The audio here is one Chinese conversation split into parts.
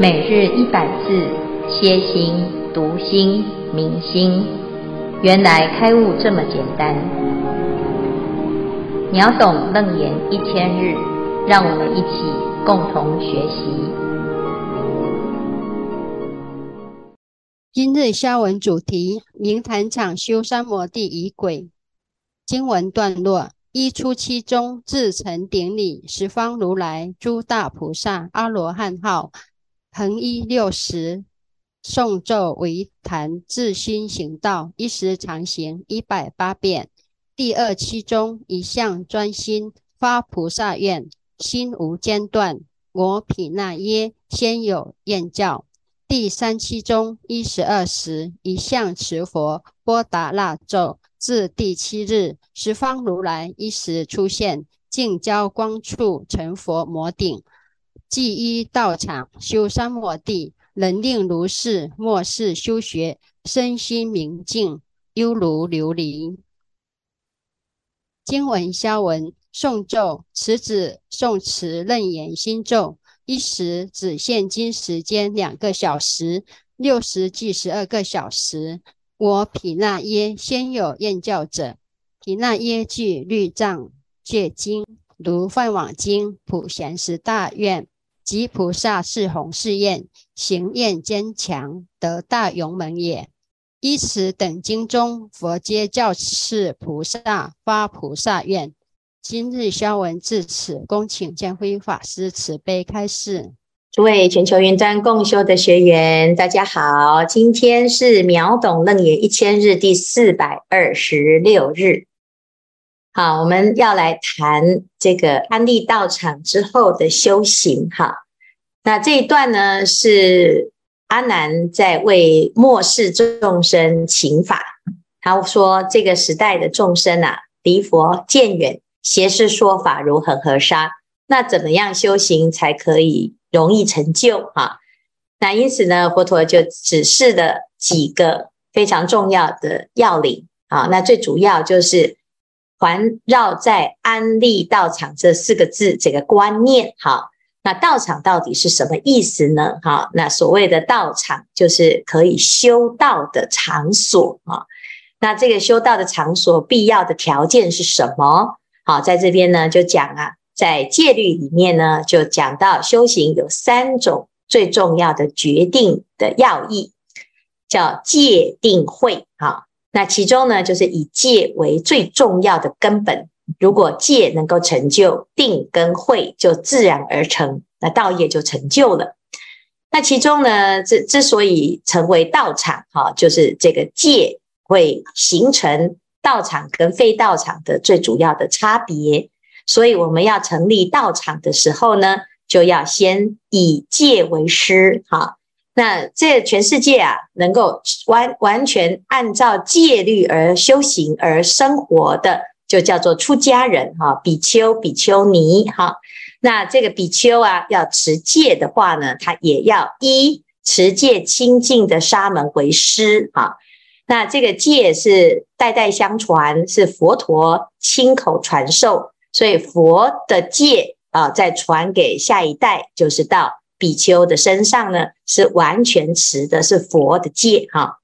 每日一百字，歇心、读心、明心，原来开悟这么简单。秒懂楞严一千日，让我们一起共同学习。今日消文主题：明坛场修三摩地仪轨。经文段落：一初七宗至成顶礼十方如来、诸大菩萨、阿罗汉号。恒一六十，诵咒为坛至心行道，一时常行一百八遍。第二七中一向专心发菩萨愿，心无间断。我毗那耶先有愿教。第三七中一十二时一向持佛波达那咒，至第七日十方如来一时出现，净交光处成佛摩顶。即依道场修三摩地，能令如是末世修学，身心明净，犹如琉璃。经文消文诵咒，此指诵持楞严心咒，一时只现今时间两个小时，六时即十二个小时。我毗那耶先有厌教者，毗那耶具律藏戒经，如梵网经、普贤十大愿。及菩萨是弘誓愿，行愿坚强，得大勇猛也。依此等经中，佛皆教示菩萨发菩萨愿。今日消文至此，恭请见辉法师慈悲开示。诸位全球云端共修的学员，大家好，今天是秒懂楞严一千日第四百二十六日。好，我们要来谈这个安利道场之后的修行。哈，那这一段呢，是阿难在为末世众生请法。他说，这个时代的众生啊，离佛渐远，邪视说法如恒河沙。那怎么样修行才可以容易成就？哈，那因此呢，佛陀就指示了几个非常重要的要领。啊，那最主要就是。环绕在安立道场这四个字这个观念，好，那道场到底是什么意思呢？好，那所谓的道场就是可以修道的场所啊。那这个修道的场所必要的条件是什么？好，在这边呢就讲啊，在戒律里面呢就讲到修行有三种最重要的决定的要义，叫戒定慧，好。那其中呢，就是以戒为最重要的根本。如果戒能够成就，定跟慧就自然而成，那道业就成就了。那其中呢，之之所以成为道场，哈，就是这个戒会形成道场跟非道场的最主要的差别。所以我们要成立道场的时候呢，就要先以戒为师，哈。那这全世界啊，能够完完全按照戒律而修行而生活的，就叫做出家人哈，比丘、比丘尼哈。那这个比丘啊，要持戒的话呢，他也要一持戒清净的沙门为师哈。那这个戒是代代相传，是佛陀亲口传授，所以佛的戒啊，再传给下一代，就是到。比丘的身上呢，是完全持的是佛的戒哈。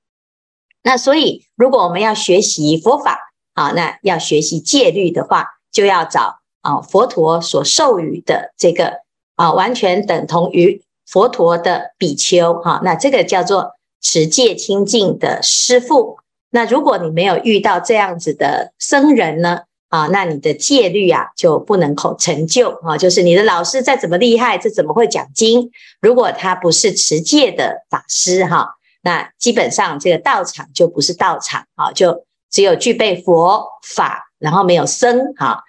那所以，如果我们要学习佛法啊，那要学习戒律的话，就要找啊佛陀所授予的这个啊，完全等同于佛陀的比丘哈。那这个叫做持戒清净的师父。那如果你没有遇到这样子的僧人呢？啊，那你的戒律啊就不能够成就啊，就是你的老师再怎么厉害，这怎么会讲经？如果他不是持戒的法师哈，那基本上这个道场就不是道场啊，就只有具备佛法，然后没有僧哈。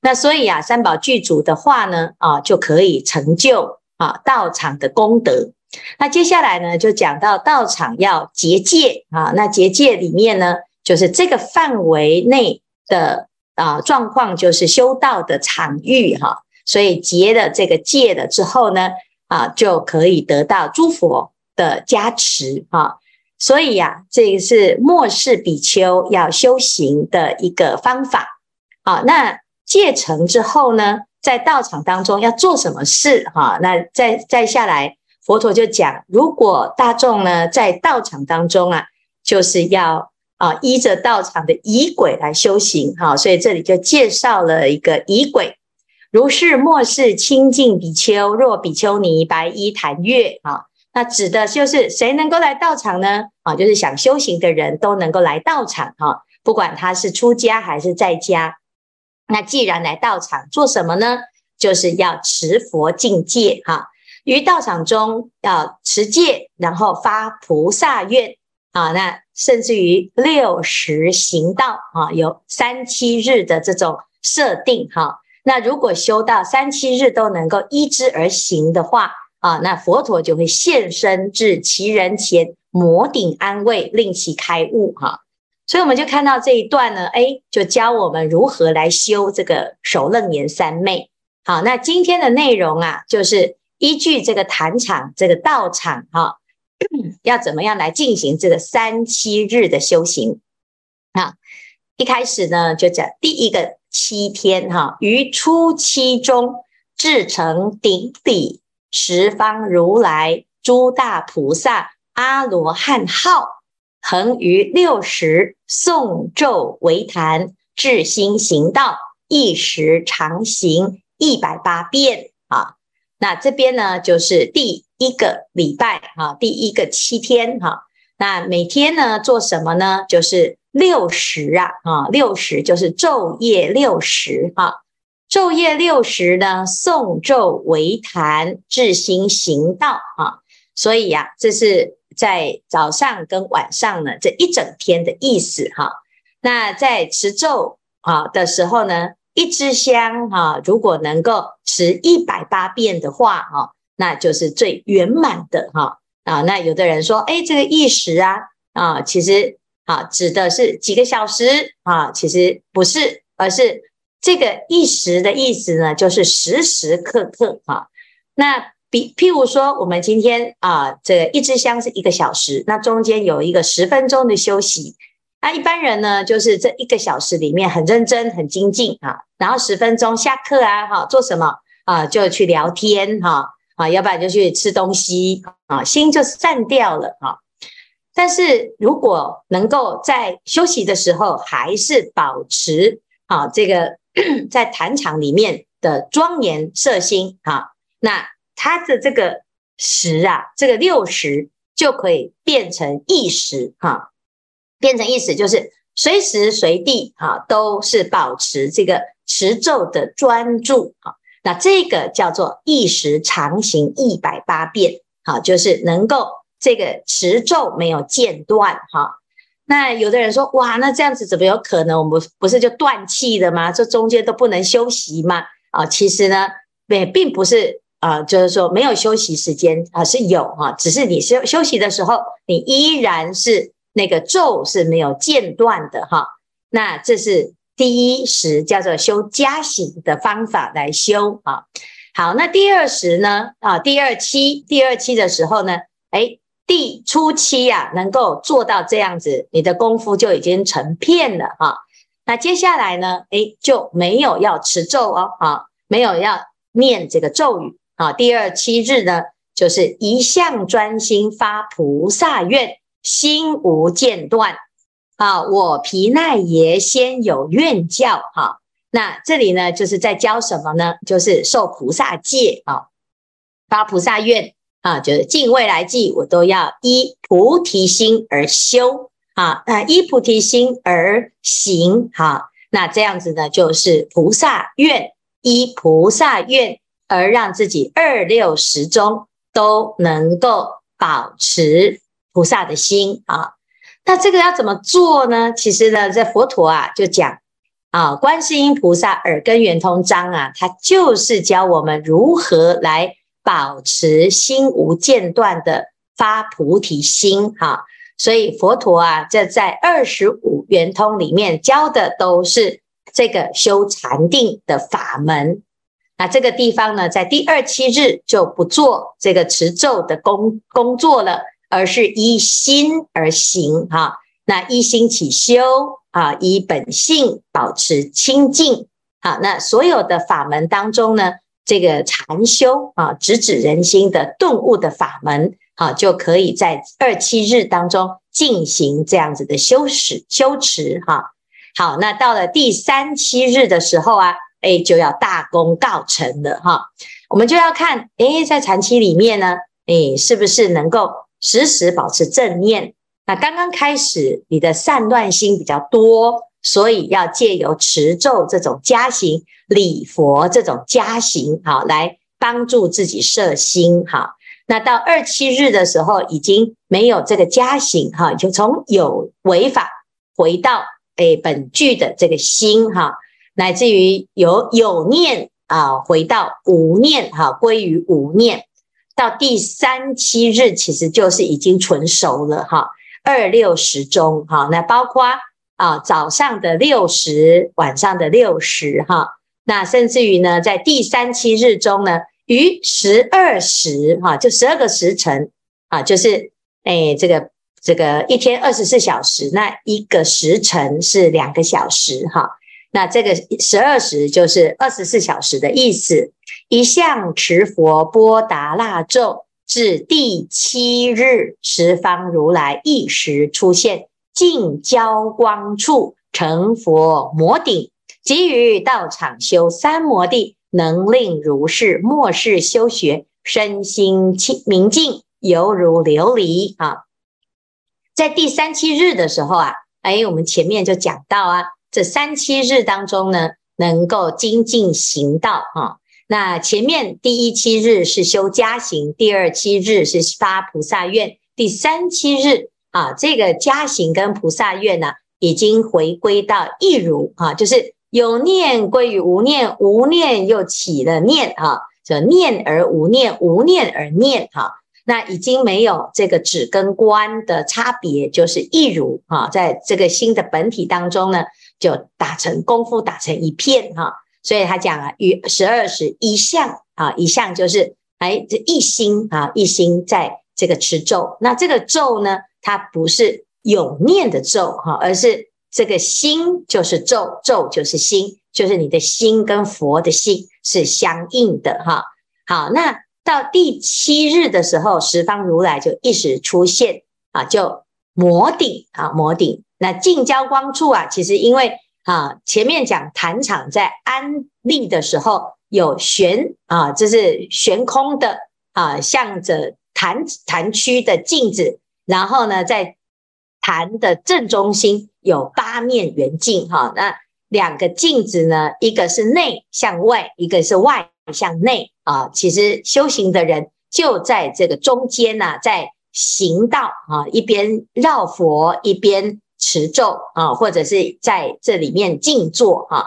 那所以啊，三宝具足的话呢，啊就可以成就啊道场的功德。那接下来呢，就讲到道场要结界啊，那结界里面呢，就是这个范围内的。啊，状况就是修道的场域哈，所以结了这个戒了之后呢，啊，就可以得到诸佛的加持哈。所以呀，这个是末世比丘要修行的一个方法。好，那戒成之后呢，在道场当中要做什么事哈？那再再下来，佛陀就讲，如果大众呢在道场当中啊，就是要啊依着道场的仪轨来修行哈，所以这里就介绍了一个仪轨，如是末世清净比丘，若比丘尼白衣檀月啊，那指的就是谁能够来道场呢？啊，就是想修行的人都能够来道场哈，不管他是出家还是在家。那既然来道场做什么呢？就是要持佛净戒哈，于道场中要持戒，然后发菩萨愿啊。那甚至于六十行道啊，有三七日的这种设定哈。那如果修到三七日都能够依之而行的话啊，那佛陀就会现身至其人前，摩顶安慰，令其开悟哈。所以我们就看到这一段呢，哎，就教我们如何来修这个首楞严三昧。好，那今天的内容啊，就是依据这个坛场、这个道场，哈，要怎么样来进行这个三七日的修行？啊，一开始呢，就讲第一个七天，哈，于初七中，至成顶底十方如来、诸大菩萨、阿罗汉号，恒于六时诵咒为坛，至心行道，一时常行。一百八遍啊，那这边呢，就是第一个礼拜哈，第一个七天哈。那每天呢做什么呢？就是六十啊啊，六十就是昼夜六十哈。昼夜六时呢，诵咒为坛，至心行道啊。所以呀，这是在早上跟晚上呢这一整天的意思哈。那在持咒啊的时候呢，一支香哈，如果能够持一百八遍的话哈，那就是最圆满的哈啊。那有的人说，哎，这个一时啊啊，其实啊指的是几个小时啊，其实不是，而是这个一时的意思呢，就是时时刻刻哈。那比譬如说，我们今天啊，这一支香是一个小时，那中间有一个十分钟的休息。那一般人呢，就是这一个小时里面很认真、很精进啊，然后十分钟下课啊，哈，做什么啊？就去聊天哈，啊，要不然就去吃东西啊，心就散掉了哈。但是如果能够在休息的时候，还是保持啊这个在坛场里面的庄严摄心啊，那他的这个时啊，这个六十就可以变成一时哈。变成意思就是随时随地哈都是保持这个持咒的专注啊，那这个叫做一时常行一百八遍哈，就是能够这个持咒没有间断哈。那有的人说哇，那这样子怎么有可能？我们不是就断气了吗？这中间都不能休息吗？啊，其实呢，也并不是啊，就是说没有休息时间啊，是有哈，只是你休休息的时候，你依然是。那个咒是没有间断的哈，那这是第一时叫做修加行的方法来修啊。好，那第二时呢？啊，第二期，第二期的时候呢，哎，第初期呀，能够做到这样子，你的功夫就已经成片了哈。那接下来呢，哎，就没有要持咒哦，啊，没有要念这个咒语啊。第二七日呢，就是一向专心发菩萨愿。心无间断啊！我皮奈耶先有愿教哈，那这里呢，就是在教什么呢？就是受菩萨戒啊，发菩萨愿啊，就是尽未来际，我都要依菩提心而修啊，那依菩提心而行哈，那这样子呢，就是菩萨愿，依菩萨愿而让自己二六时中都能够保持。菩萨的心啊，那这个要怎么做呢？其实呢，这佛陀啊就讲啊，观世音菩萨耳根圆通章啊，它就是教我们如何来保持心无间断的发菩提心哈。所以佛陀啊，这在二十五圆通里面教的都是这个修禅定的法门。那这个地方呢，在第二七日就不做这个持咒的工工作了。而是依心而行哈，那依心起修啊，依本性保持清净。好，那所有的法门当中呢，这个禅修啊，直指人心的顿悟的法门，啊，就可以在二七日当中进行这样子的修持修持哈。好，那到了第三七日的时候啊，哎，就要大功告成了哈。我们就要看，哎，在禅期里面呢，哎，是不是能够时时保持正念？那刚刚开始，你的散乱心比较多，所以要借由持咒这种加行、礼佛这种加行，好，来帮助自己摄心。哈，那到二七日的时候，已经没有这个加行，哈，就从有为法回到诶本具的这个心，哈，乃至于有有念啊，回到无念，哈，归于无念。到第三七日，其实就是已经纯熟了，哈。二六十中，哈，那包括啊早上的六时，晚上的六时，哈，那甚至于呢，在第三七日中呢，于十二时，哈，就十二个时辰，啊，就是哎，这个这个一天二十四小时，那一个时辰是两个小时，哈，那这个十二时就是二十四小时的意思。一向持佛波达腊咒。至第七日，十方如来一时出现，净焦光处成佛摩顶，即于道场修三摩地，能令如是末世修学，身心清明净，犹如琉璃啊。在第三七日的时候啊，哎，我们前面就讲到啊，这三七日当中呢，能够精进行道啊。那前面第一七日是修家行，第二七日是发菩萨愿，第三七日啊，这个家行跟菩萨愿呢，已经回归到一如啊，就是有念归于无念，无念又起了念啊，就念而无念，无念而念哈，那已经没有这个止跟观的差别，就是一如啊，在这个新的本体当中呢，就打成功夫，打成一片哈。所以他讲啊，与十二时一向啊，一向就是哎，这一心啊，一心在这个持咒。那这个咒呢，它不是有念的咒哈，而是这个心就是咒，咒就是心，就是你的心跟佛的心是相应的哈。好，那到第七日的时候，十方如来就一时出现啊，就摩顶啊，摩顶。那净交光处啊，其实因为。啊，前面讲坛场在安立的时候有悬啊，这是悬空的啊，向着坛坛区的镜子，然后呢，在坛的正中心有八面圆镜哈，那两个镜子呢，一个是内向外，一个是外向内啊。其实修行的人就在这个中间呢、啊，在行道啊，一边绕佛一边。持咒啊，或者是在这里面静坐啊，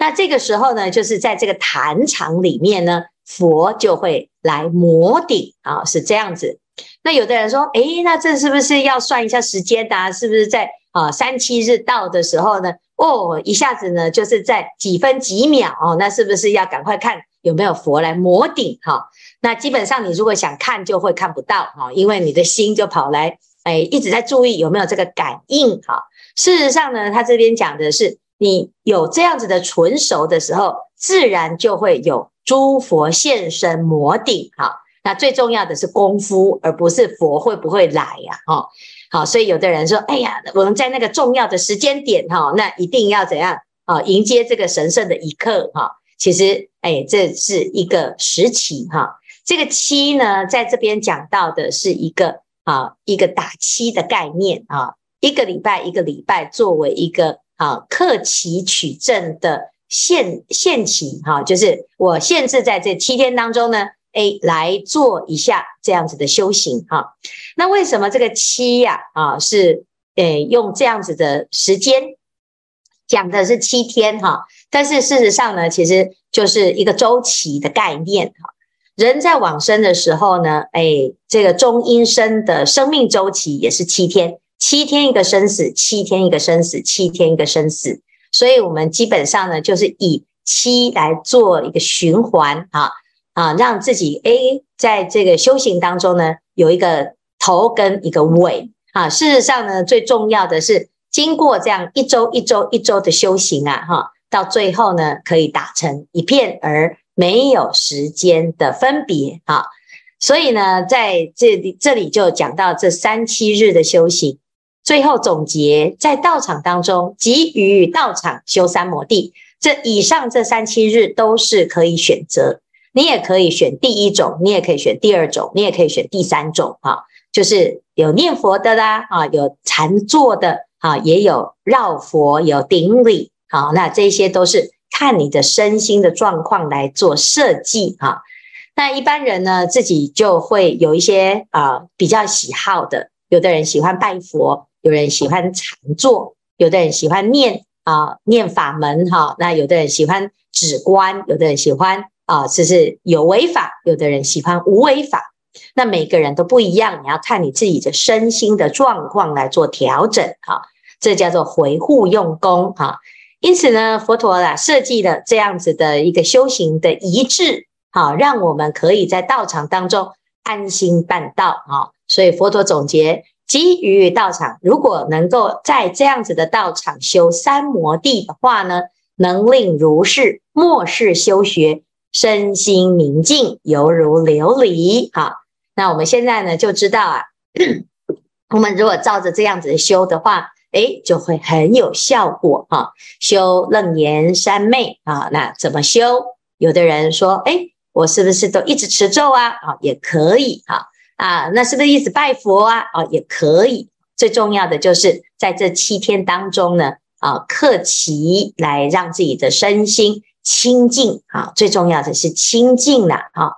那这个时候呢，就是在这个坛场里面呢，佛就会来摩顶啊，是这样子。那有的人说，诶，那这是不是要算一下时间的？是不是在啊三七日到的时候呢？哦，一下子呢，就是在几分几秒哦，那是不是要赶快看有没有佛来摩顶哈？那基本上你如果想看，就会看不到哈，因为你的心就跑来。哎，一直在注意有没有这个感应哈。事实上呢，他这边讲的是，你有这样子的纯熟的时候，自然就会有诸佛现身摩顶哈。那最重要的是功夫，而不是佛会不会来呀？哈，好，所以有的人说，哎呀，我们在那个重要的时间点哈，那一定要怎样啊？迎接这个神圣的一刻哈。其实，哎，这是一个时期哈。这个七呢，在这边讲到的是一个。啊，一个打七的概念啊，一个礼拜一个礼拜作为一个啊克期取证的限限期哈，就是我限制在这七天当中呢，哎，来做一下这样子的修行哈。那为什么这个七呀啊是诶用这样子的时间讲的是七天哈？但是事实上呢，其实就是一个周期的概念哈。人在往生的时候呢，哎，这个中阴身的生命周期也是七天，七天一个生死，七天一个生死，七天一个生死。所以，我们基本上呢，就是以七来做一个循环，啊啊，让自己哎，在这个修行当中呢，有一个头跟一个尾啊。事实上呢，最重要的是经过这样一周一周一周的修行啊，哈，到最后呢，可以打成一片而。没有时间的分别啊。所以呢，在这里这里就讲到这三七日的修行，最后总结，在道场当中，即于道场修三摩地。这以上这三七日都是可以选择，你也可以选第一种，你也可以选第二种，你也可以选第三种啊，就是有念佛的啦，啊，有禅坐的啊，也有绕佛，有顶礼，好，那这些都是看你的身心的状况来做设计啊。那一般人呢，自己就会有一些啊、比较喜好的，有的人喜欢拜佛，有人喜欢禅坐，有的人喜欢念啊、念法门哈，那有的人喜欢止观，有的人喜欢啊就、是有为法，有的人喜欢无为法，那每个人都不一样，你要看你自己的身心的状况来做调整哈，这叫做回护用功哈。因此呢，佛陀啦设计了这样子的一个修行的仪制。好，让我们可以在道场当中安心办道啊！所以佛陀总结，基于道场，如果能够在这样子的道场修三摩地的话呢，能令如是末世修学，身心宁静，犹如琉璃。好，那我们现在呢就知道啊，我们如果照着这样子修的话，诶，就会很有效果哈。修楞严三昧啊，那怎么修？有的人说，诶。我是不是都一直持咒啊？啊，也可以哈啊，那是不是一直拜佛啊？啊，也可以。最重要的就是在这七天当中呢，啊，克期来让自己的身心清净啊。最重要的是清净了啊。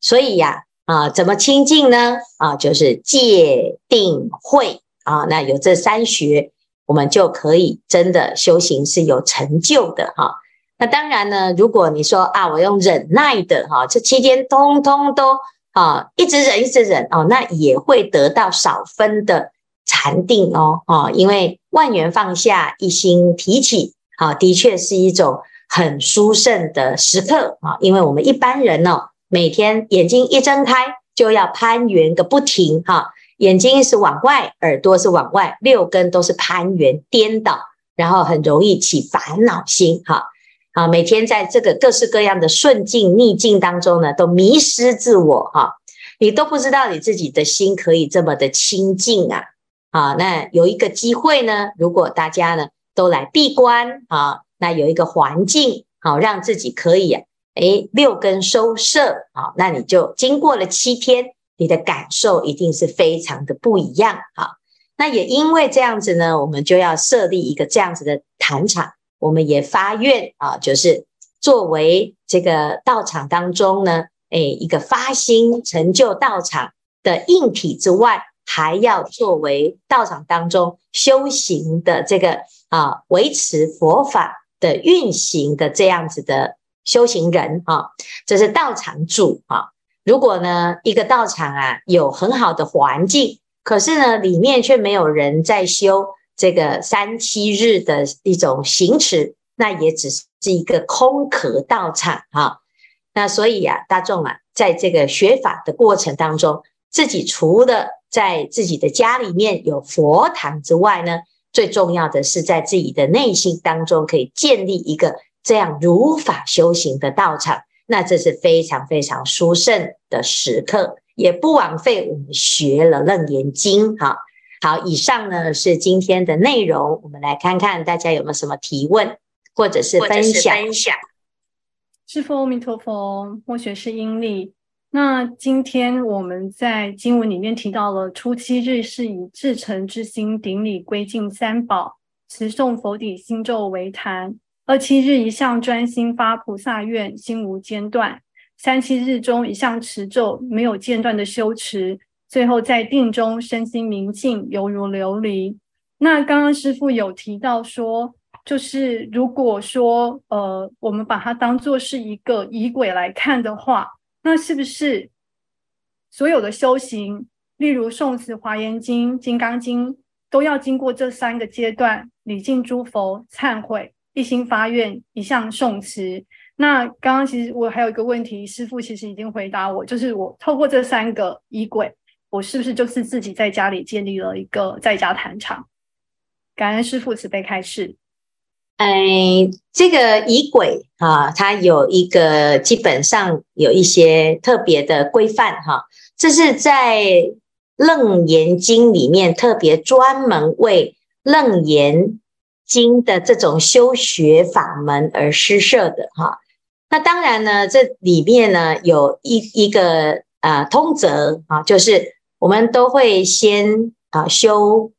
所以呀，啊，怎么清净呢？啊，就是戒定慧啊。那有这三学，我们就可以真的修行是有成就的哈。那当然呢，如果你说啊，我用忍耐的哈，这七天通通都啊，一直忍一直忍哦，那也会得到少分的禅定哦，哦，因为万缘放下，一心提起，啊，的确是一种很殊胜的时刻啊，因为我们一般人哦，每天眼睛一睁开就要攀缘个不停哈，眼睛是往外，耳朵是往外，六根都是攀缘颠倒，然后很容易起烦恼心哈。啊，每天在这个各式各样的顺境逆境当中呢，都迷失自我哈，你都不知道你自己的心可以这么的清净啊。啊，那有一个机会呢，如果大家呢都来闭关啊，那有一个环境好，让自己可以啊诶六根收摄啊，那你就经过了七天，你的感受一定是非常的不一样啊。那也因为这样子呢，我们就要设立一个这样子的坛场。我们也发愿啊，就是作为这个道场当中呢，诶，一个发心成就道场的硬体之外，还要作为道场当中修行的这个啊，维持佛法的运行的这样子的修行人啊，这是道场主啊。如果呢，一个道场啊有很好的环境，可是呢，里面却没有人在修。这个三七日的一种行持，那也只是一个空壳道场哈。那所以、啊，大众啊，在这个学法的过程当中，自己除了在自己的家里面有佛堂之外呢，最重要的是在自己的内心当中可以建立一个这样如法修行的道场。那这是非常非常殊胜的时刻，也不枉费我们学了楞严经哈。好，以上呢是今天的内容，我们来看看大家有没有什么提问或者是分享。分享。师父阿弥陀佛，末学是英利。那今天我们在经文里面提到了，初七日是以至诚之心顶礼归敬三宝，持诵佛底心咒为坛；二七日一向专心发菩萨愿，心无间断；三七日中一向持咒，没有间断的修持。最后在定中身心明净，犹如琉璃。那刚刚师父有提到说，就是如果说呃，我们把它当做是一个仪轨来看的话，那是不是所有的修行，例如诵持华严经、金刚经，都要经过这三个阶段：礼敬诸佛、忏悔、一心发愿、一向诵持。那刚刚其实我还有一个问题，师父其实已经回答我，就是我透过这三个仪轨。我是不是就是自己在家里建立了一个在家坛场？感恩师父慈悲开示。哎，这个仪轨啊，它有一个基本上有一些特别的规范哈，这是在《楞严经》里面特别专门为楞严经的这种修学法门而施设的哈。那当然呢，这里面呢有一一个啊通则啊，就是我们都会先啊修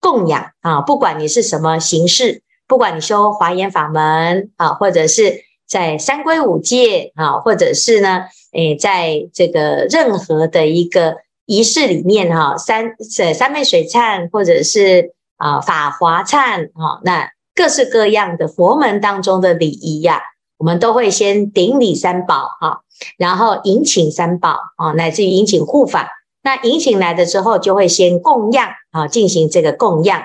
供养啊，不管你是什么形式。不管你修华严法门啊，或者是在三皈五戒啊，或者是呢，诶，在这个任何的一个仪式里面哈，三呃三昧水忏，或者是啊法华忏啊，那各式各样的佛门当中的礼仪呀，我们都会先顶礼三宝哈，然后迎请三宝啊，乃至于迎请护法。那迎请来的之后，就会先供养啊，进行这个供养。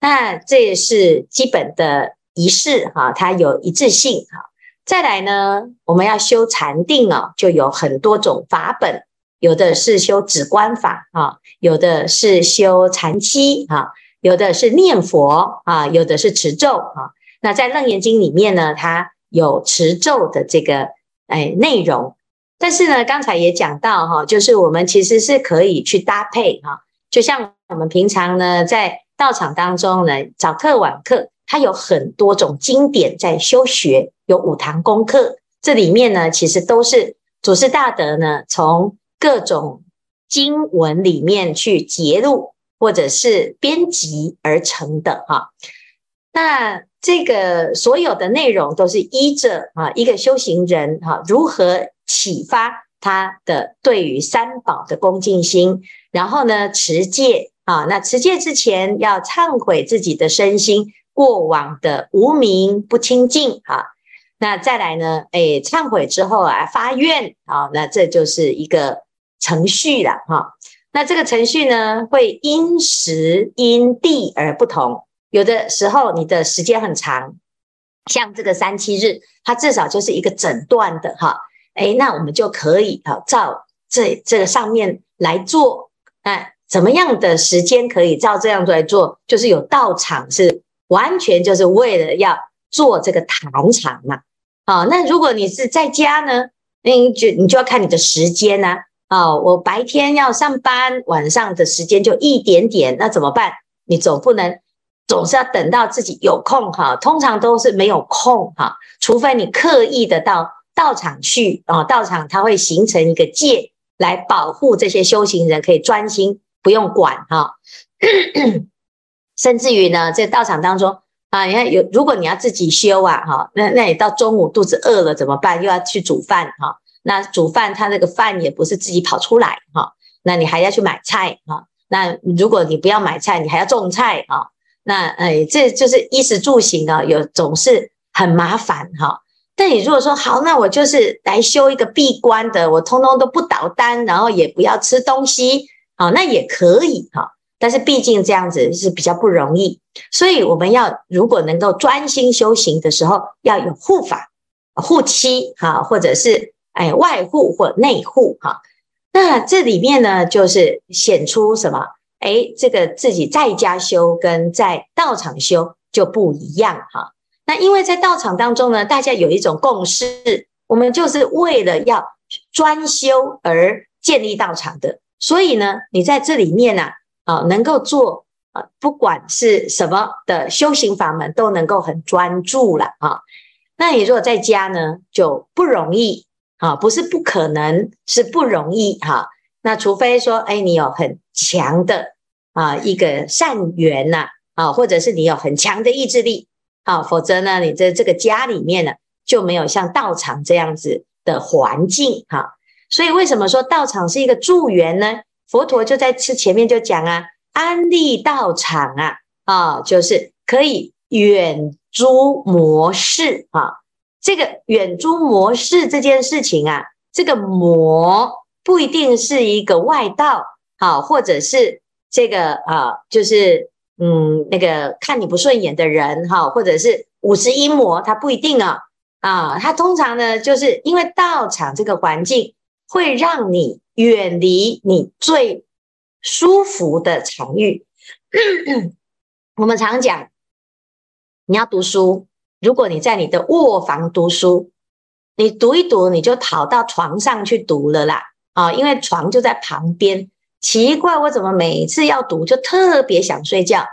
那这也是基本的仪式哈，它有一致性哈。再来呢，我们要修禅定啊，就有很多种法本，有的是修止观法啊，有的是修禅七啊，有的是念佛啊，有的是持咒啊。那在《楞严经》里面呢，它有持咒的这个哎内容，但是呢，刚才也讲到哈，就是我们其实是可以去搭配哈，就像我们平常呢在。道场当中呢，早课晚课，它有很多种经典在修学，有五堂功课，这里面呢，其实都是祖师大德呢，从各种经文里面去节录或者是编辑而成的哈。那这个所有的内容都是依着啊一个修行人哈如何启发他的对于三宝的恭敬心，然后呢持戒。啊，那持戒之前要忏悔自己的身心过往的无明不清净啊。那再来呢？哎，忏悔之后啊，发愿啊，那这就是一个程序了哈。那这个程序呢，会因时因地而不同。有的时候你的时间很长，像这个三七日，它至少就是一个整段的哈。哎，那我们就可以啊，照这这个上面来做，哎。怎么样的时间可以照这样来做？就是有道场，是完全就是为了要做这个坛场嘛。好，那如果你是在家呢，那你就你就要看你的时间呢。啊，我白天要上班，晚上的时间就一点点，那怎么办？你总不能总是要等到自己有空哈。通常都是没有空哈，除非你刻意的到道场去啊，道场它会形成一个界来保护这些修行人可以专心。不用管哈，甚至于呢，在道场当中啊，你看有，如果你要自己修啊，哈，那那你到中午肚子饿了怎么办？又要去煮饭哈，那煮饭他那个饭也不是自己跑出来哈，那你还要去买菜哈，那如果你不要买菜，你还要种菜哈，那哎，这就是衣食住行啊，有总是很麻烦哈。但你如果说好，那我就是来修一个闭关的，我通通都不倒单，然后也不要吃东西。好，那也可以哈，但是毕竟这样子是比较不容易，所以我们要如果能够专心修行的时候，要有护法、护妻哈，或者是哎外护或内护哈。那这里面呢，就是显出什么？哎，这个自己在家修跟在道场修就不一样哈。那因为在道场当中呢，大家有一种共识，我们就是为了要专修而建立道场的。所以呢，你在这里面呢，啊，能够做啊，不管是什么的修行法门，都能够很专注了啊。那你如果在家呢，就不容易啊，不是不可能，是不容易哈。那除非说，哎，你有很强的啊一个善缘呐，啊，或者是你有很强的意志力，啊，否则呢，你在这个家里面呢，就没有像道场这样子的环境哈。所以为什么说道场是一个助缘呢？佛陀就在此前面就讲啊，安利道场啊，啊，就是可以远诸魔事啊。这个远诸魔事这件事情啊，这个魔不一定是一个外道，好，或者是这个啊，就是嗯，那个看你不顺眼的人哈，或者是五十一魔，他不一定啊，啊，他通常呢，就是因为道场这个环境。会让你远离你最舒服的场域。我们常讲，你要读书如果你在你的卧房读书，你读一读，你就跑到床上去读了啦，啊，因为床就在旁边。奇怪，我怎么每次要读就特别想睡觉？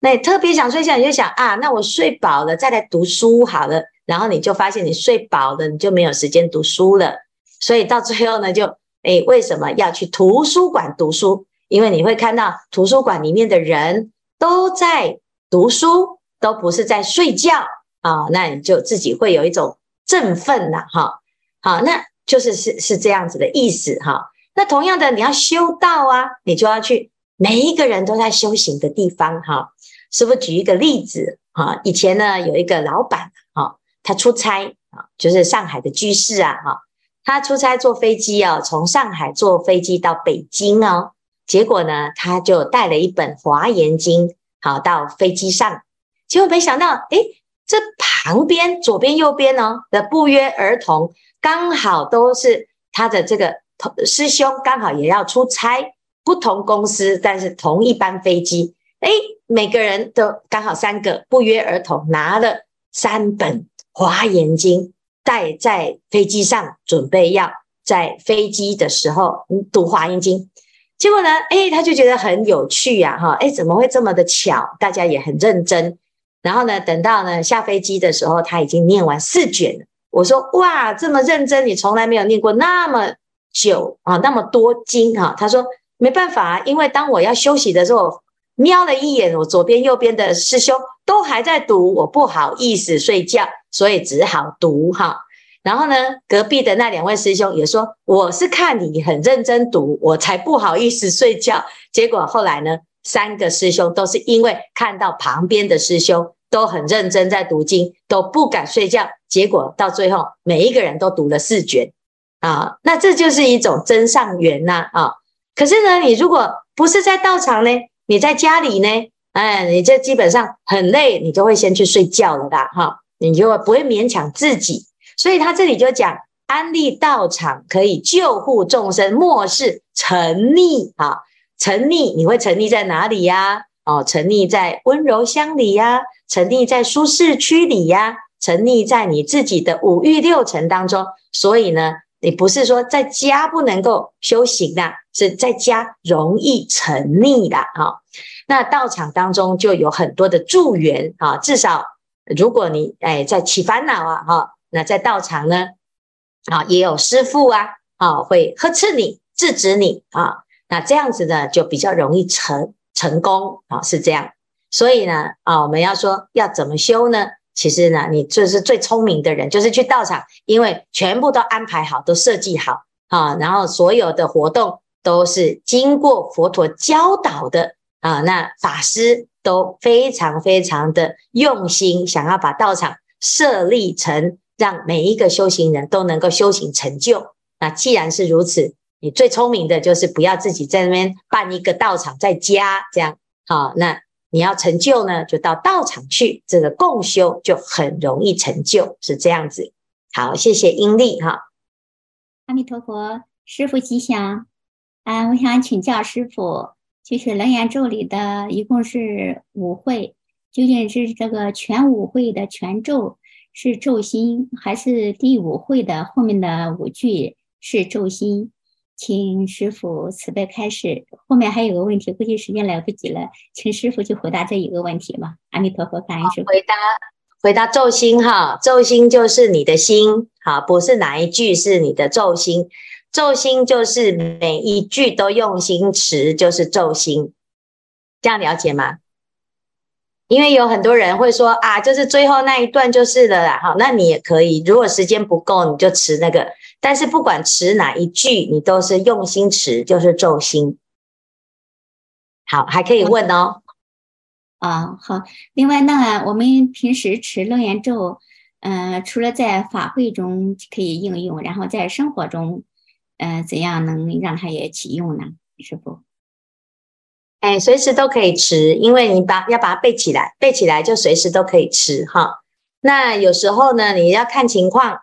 那特别想睡觉，你就想啊，那我睡饱了再来读书好了。然后你就发现你睡饱了，你就没有时间读书了。所以到最后呢，就诶，为什么要去图书馆读书？因为你会看到图书馆里面的人都在读书，都不是在睡觉啊。那你就自己会有一种振奋呐，哈。好，那就是是是这样子的意思哈。那同样的，你要修道啊，你就要去每一个人都在修行的地方哈。师父举一个例子哈，以前呢有一个老板哈，他出差啊，就是上海的居士啊哈，他出差坐飞机啊，从上海坐飞机到北京哦，结果呢他就带了一本《华严经》好到飞机上，结果没想到诶，这旁边左边右边哦的不约而同，刚好都是他的这个。师兄刚好也要出差，不同公司，但是同一班飞机，诶，每个人都刚好三个，不约而同拿了三本《华严经》，带在飞机上，准备要在飞机的时候读《华严经》。结果呢，诶，他就觉得很有趣呀，哈，诶，怎么会这么的巧？大家也很认真。然后呢，等到呢下飞机的时候，他已经念完四卷了。我说，哇，这么认真，你从来没有念过那么。久啊，那么多经哈，他说没办法，因为当我要休息的时候，瞄了一眼，我左边右边的师兄都还在读，我不好意思睡觉，所以只好读哈。然后呢，隔壁的那两位师兄也说，我是看你很认真读，我才不好意思睡觉。结果后来呢，三个师兄都是因为看到旁边的师兄都很认真在读经，都不敢睡觉，结果到最后每一个人都读了四卷。啊，那这就是一种真上缘呐啊！可是呢，你如果不是在道场呢，你在家里呢，哎，你这基本上很累，你就会先去睡觉了啦，哈，你就不会勉强自己。所以他这里就讲，安利道场可以救护众生，莫使沉溺啊！沉溺，你会沉溺在哪里呀？哦，沉溺在温柔乡里呀，沉溺在舒适区里呀，沉溺在你自己的五欲六尘当中。所以呢。你不是说在家不能够修行的，是在家容易沉溺的哈。那道场当中就有很多的助缘啊，至少如果你哎在起烦恼啊哈，那在道场呢啊也有师父啊啊会呵斥你制止你啊，那这样子呢就比较容易成成功啊，是这样。所以呢啊我们要说要怎么修呢？其实呢，你就是最聪明的人，就是去道场，因为全部都安排好，都设计好啊，然后所有的活动都是经过佛陀教导的啊，那法师都非常非常的用心，想要把道场设立成让每一个修行人都能够修行成就。那既然是如此，你最聪明的就是不要自己在那边办一个道场在家这样好，那。你要成就呢，就到道场去，这个共修就很容易成就，是这样子。好，谢谢英丽哈。阿弥陀佛，师傅吉祥。啊，我想请教师傅，就是《楞严咒》里的一共是五会，究竟是这个全五会的全咒是咒心，还是第五会的后面的五句是咒心？请师傅慈悲开始。后面还有个问题，估计时间来不及了，请师傅去回答这一个问题吧。阿弥陀佛，感恩师傅。回答回答咒心哈，咒心就是你的心，好，不是哪一句是你的咒心，咒心就是每一句都用心持，就是咒心。这样了解吗？因为有很多人会说啊，就是最后那一段就是了啦，好，那你也可以，如果时间不够，你就持那个。但是不管持哪一句，你都是用心持，就是咒心。好，还可以问哦。啊，好。另外呢，我们平时持楞严咒，嗯、呃，除了在法会中可以应用，然后在生活中，嗯、呃，怎样能让它也起用呢？师父？哎，随时都可以持，因为你把要把它背起来，背起来就随时都可以持哈。那有时候呢，你要看情况。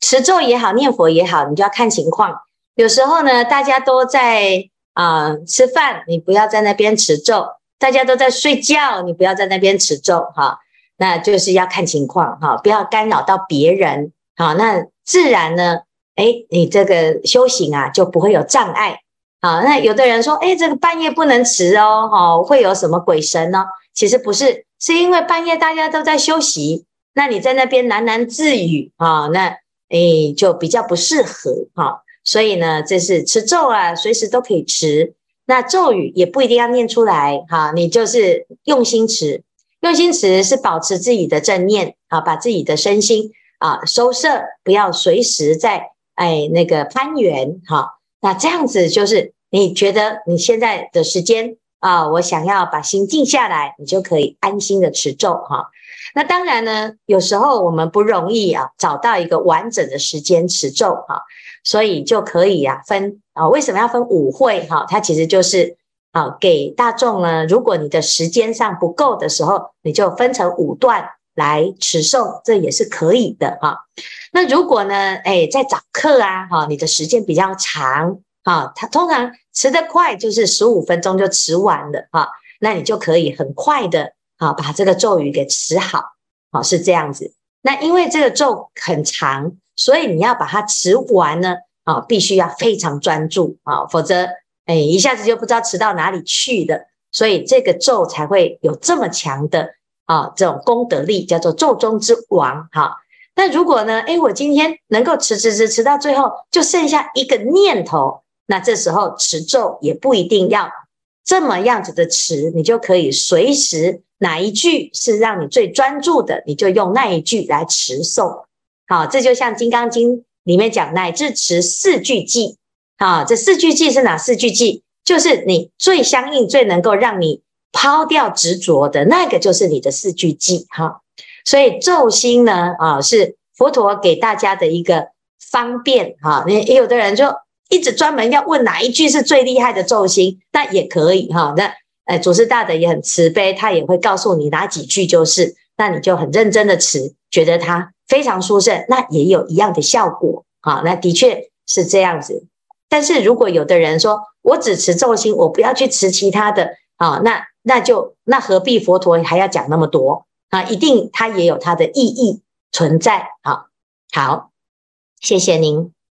持咒也好，念佛也好，你就要看情况。有时候呢，大家都在啊、吃饭，你不要在那边持咒；大家都在睡觉，你不要在那边持咒哈。那就是要看情况哈，不要干扰到别人。好，那自然呢，诶，你这个修行啊就不会有障碍。好，那有的人说，诶，这个半夜不能持哦，哈，会有什么鬼神呢？其实不是，是因为半夜大家都在休息，那你在那边喃喃自语啊，那诶就比较不适合哈。所以呢，这是持咒啊，随时都可以持。那咒语也不一定要念出来哈，你就是用心持，用心持是保持自己的正念啊，把自己的身心啊收摄，不要随时在哎那个攀缘哈。那这样子就是你觉得你现在的时间啊，我想要把心静下来，你就可以安心的持咒哈。那当然呢，有时候我们不容易啊找到一个完整的时间持咒哈。所以就可以、啊，分啊，为什么要分五会哈？它其实就是啊，给大众呢，如果你的时间上不够的时候，你就分成五段来持诵，这也是可以的哈。那如果呢，哎，在早课啊，哈，你的时间比较长啊，它通常持得快，就是十五分钟就持完了哈，那你就可以很快的啊，把这个咒语给持好，好，是这样子。那因为这个咒很长。所以你要把它持完呢，啊，必须要非常专注啊，否则，哎，一下子就不知道持到哪里去的。所以这个咒才会有这么强的啊这种功德力，叫做咒中之王哈。那如果呢，哎，我今天能够持持持持到最后，就剩下一个念头，那这时候持咒也不一定要这么样子的持，你就可以随时哪一句是让你最专注的，你就用那一句来持诵。好，这就像《金刚经》里面讲，乃至持四句偈。好，这四句偈是哪四句偈？就是你最相应、最能够让你抛掉执着的那个，就是你的四句偈。哈，所以咒心呢，啊，是佛陀给大家的一个方便。哈，你有的人就一直专门要问哪一句是最厉害的咒心，那也可以。哈，那呃，祖师大德也很慈悲，他也会告诉你哪几句就是，那你就很认真的持，觉得他。非常殊胜，那也有一样的效果啊，那的确是这样子。但是如果有的人说我只持咒心，我不要去持其他的啊，那那就那何必佛陀还要讲那么多啊？一定他也有他的意义存在啊。好，谢谢您。